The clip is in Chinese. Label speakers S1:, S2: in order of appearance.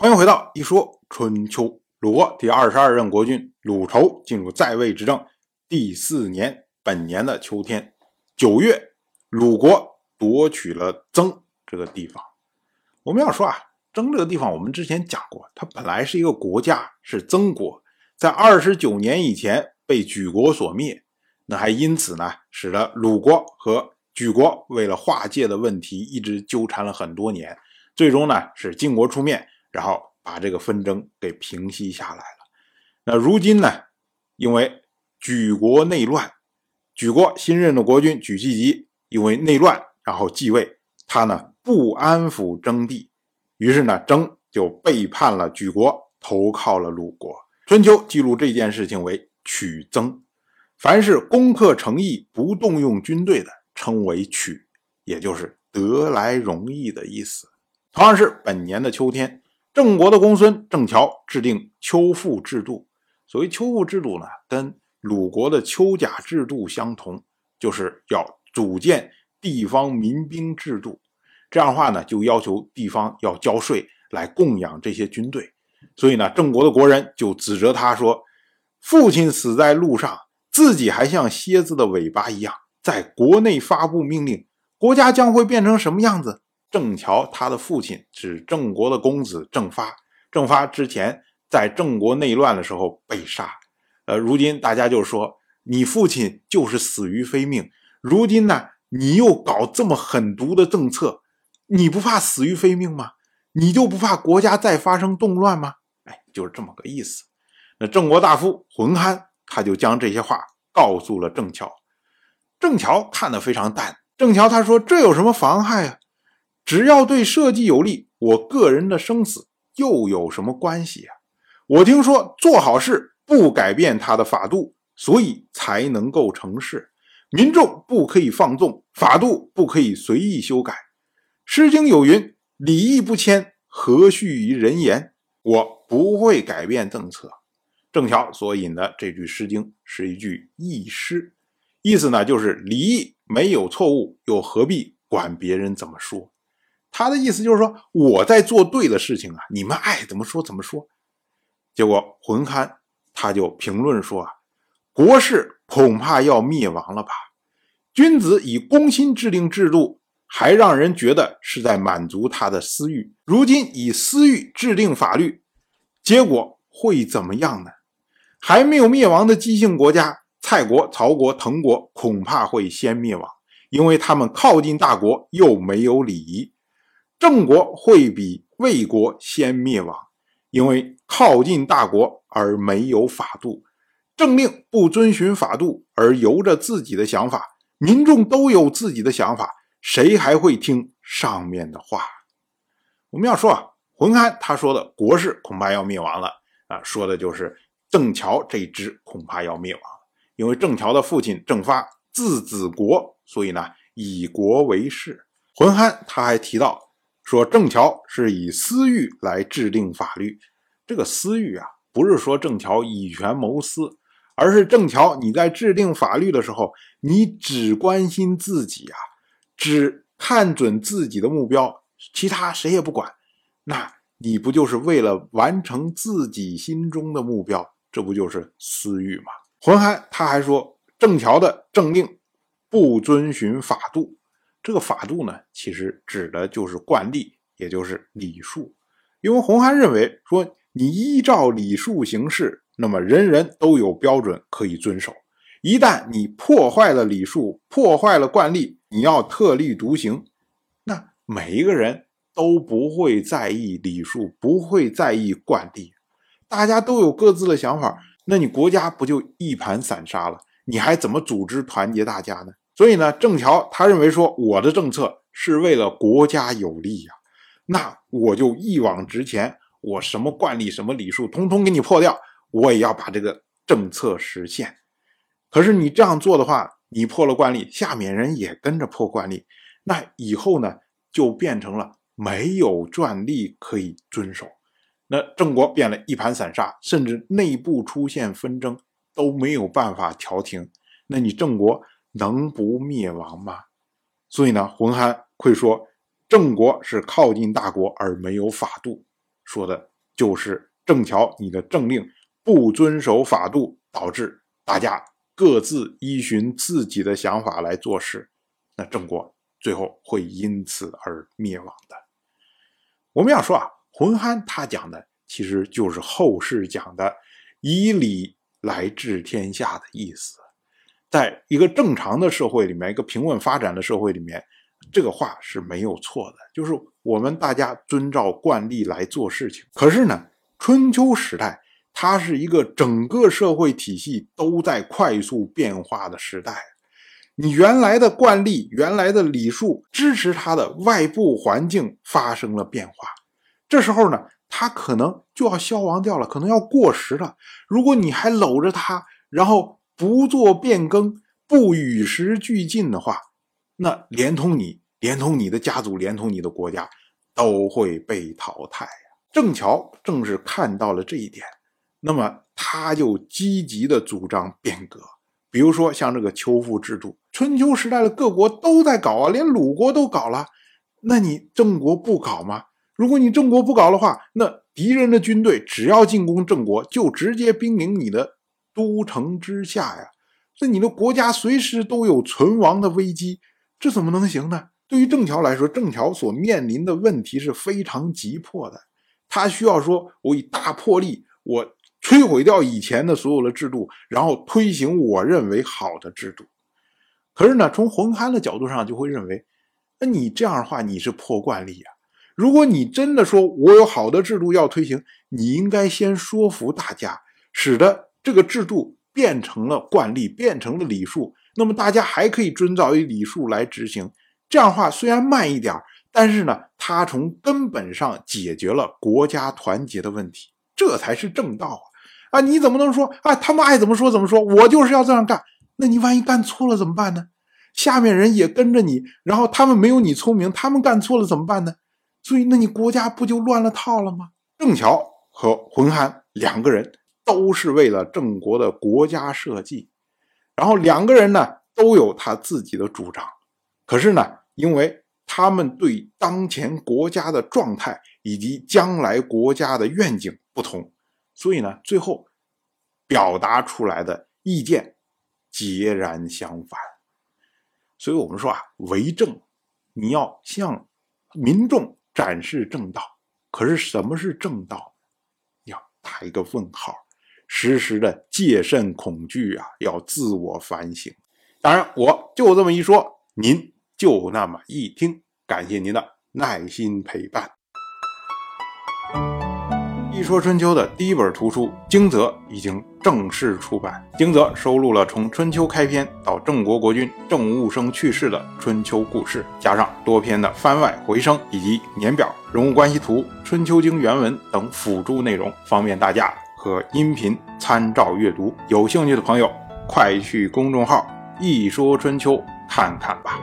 S1: 欢迎回到一说春秋。鲁国第二十二任国君鲁仇进入在位执政第四年，本年的秋天九月，鲁国夺取了曾这个地方。我们要说啊，曾这个地方，我们之前讲过，它本来是一个国家，是曾国，在二十九年以前被莒国所灭。那还因此呢，使得鲁国和莒国为了划界的问题一直纠缠了很多年。最终呢，是晋国出面，然后把这个纷争给平息下来了。那如今呢，因为莒国内乱，莒国新任的国君莒西吉因为内乱，然后继位，他呢不安抚征地，于是呢征就背叛了莒国，投靠了鲁国。春秋记录这件事情为取曾。凡是攻克城邑不动用军队的，称为取，也就是得来容易的意思。同样是本年的秋天，郑国的公孙郑乔制定秋赋制度。所谓秋赋制度呢，跟鲁国的秋甲制度相同，就是要组建地方民兵制度。这样的话呢，就要求地方要交税来供养这些军队。所以呢，郑国的国人就指责他说：“父亲死在路上。”自己还像蝎子的尾巴一样，在国内发布命令，国家将会变成什么样子？郑乔他的父亲是郑国的公子郑发，郑发之前在郑国内乱的时候被杀，呃，如今大家就说你父亲就是死于非命，如今呢，你又搞这么狠毒的政策，你不怕死于非命吗？你就不怕国家再发生动乱吗？哎，就是这么个意思。那郑国大夫浑憨。他就将这些话告诉了郑乔，郑乔看得非常淡。郑乔他说：“这有什么妨害啊？只要对社稷有利，我个人的生死又有什么关系啊？我听说做好事不改变他的法度，所以才能够成事。民众不可以放纵，法度不可以随意修改。《诗经》有云：‘礼义不迁，何须于人言？’我不会改变政策。”正巧所引的这句《诗经》是一句义诗，意思呢就是礼义没有错误，又何必管别人怎么说？他的意思就是说我在做对的事情啊，你们爱怎么说怎么说。结果浑憨他就评论说啊，国事恐怕要灭亡了吧？君子以公心制定制度，还让人觉得是在满足他的私欲。如今以私欲制定法律，结果会怎么样呢？还没有灭亡的姬姓国家，蔡国、曹国、滕国恐怕会先灭亡，因为他们靠近大国又没有礼仪。郑国会比魏国先灭亡，因为靠近大国而没有法度。政令不遵循法度而由着自己的想法，民众都有自己的想法，谁还会听上面的话？我们要说啊，浑憨他说的国事恐怕要灭亡了啊，说的就是。郑乔这支恐怕要灭亡，因为郑乔的父亲郑发字子国，所以呢以国为事。浑憨他还提到说，郑桥是以私欲来制定法律。这个私欲啊，不是说郑桥以权谋私，而是郑桥你在制定法律的时候，你只关心自己啊，只看准自己的目标，其他谁也不管，那你不就是为了完成自己心中的目标？这不就是私欲吗？浑憨他还说，郑桥的政令不遵循法度。这个法度呢，其实指的就是惯例，也就是礼数。因为洪憨认为说，你依照礼数行事，那么人人都有标准可以遵守。一旦你破坏了礼数，破坏了惯例，你要特立独行，那每一个人都不会在意礼数，不会在意惯例。大家都有各自的想法，那你国家不就一盘散沙了？你还怎么组织团结大家呢？所以呢，郑乔他认为说，我的政策是为了国家有利呀，那我就一往直前，我什么惯例、什么礼数，通通给你破掉，我也要把这个政策实现。可是你这样做的话，你破了惯例，下面人也跟着破惯例，那以后呢，就变成了没有惯例可以遵守。那郑国变了一盘散沙，甚至内部出现纷争都没有办法调停，那你郑国能不灭亡吗？所以呢，浑憨会说郑国是靠近大国而没有法度，说的就是郑乔你的政令不遵守法度，导致大家各自依循自己的想法来做事，那郑国最后会因此而灭亡的。我们要说啊，浑憨他讲的其实就是后世讲的以礼来治天下的意思。在一个正常的社会里面，一个平稳发展的社会里面，这个话是没有错的，就是我们大家遵照惯例来做事情。可是呢，春秋时代它是一个整个社会体系都在快速变化的时代，你原来的惯例、原来的礼数支持它的外部环境发生了变化，这时候呢，它可能就要消亡掉了，可能要过时了。如果你还搂着它，然后。不做变更，不与时俱进的话，那连同你，连同你的家族，连同你的国家，都会被淘汰呀。郑乔正是看到了这一点，那么他就积极的主张变革。比如说像这个丘赋制度，春秋时代的各国都在搞啊，连鲁国都搞了，那你郑国不搞吗？如果你郑国不搞的话，那敌人的军队只要进攻郑国，就直接兵临你的。都城之下呀，这你的国家随时都有存亡的危机，这怎么能行呢？对于郑桥来说，郑桥所面临的问题是非常急迫的，他需要说，我以大魄力，我摧毁掉以前的所有的制度，然后推行我认为好的制度。可是呢，从浑憨的角度上就会认为，那你这样的话，你是破惯例啊。如果你真的说我有好的制度要推行，你应该先说服大家，使得。这个制度变成了惯例，变成了礼数，那么大家还可以遵照于礼数来执行。这样的话虽然慢一点，但是呢，它从根本上解决了国家团结的问题，这才是正道啊！啊，你怎么能说啊？他们爱怎么说怎么说，我就是要这样干。那你万一干错了怎么办呢？下面人也跟着你，然后他们没有你聪明，他们干错了怎么办呢？所以，那你国家不就乱了套了吗？郑乔和浑憨两个人。都是为了郑国的国家社稷，然后两个人呢都有他自己的主张，可是呢，因为他们对当前国家的状态以及将来国家的愿景不同，所以呢，最后表达出来的意见截然相反。所以我们说啊，为政你要向民众展示正道，可是什么是正道？要打一个问号。时时的戒慎恐惧啊，要自我反省。当然，我就这么一说，您就那么一听。感谢您的耐心陪伴。一说春秋的第一本图书《惊泽》已经正式出版，《惊泽》收录了从春秋开篇到郑国国君郑务生去世的春秋故事，加上多篇的番外回声以及年表、人物关系图、春秋经原文等辅助内容，方便大家。和音频参照阅读，有兴趣的朋友，快去公众号“一说春秋”看看吧。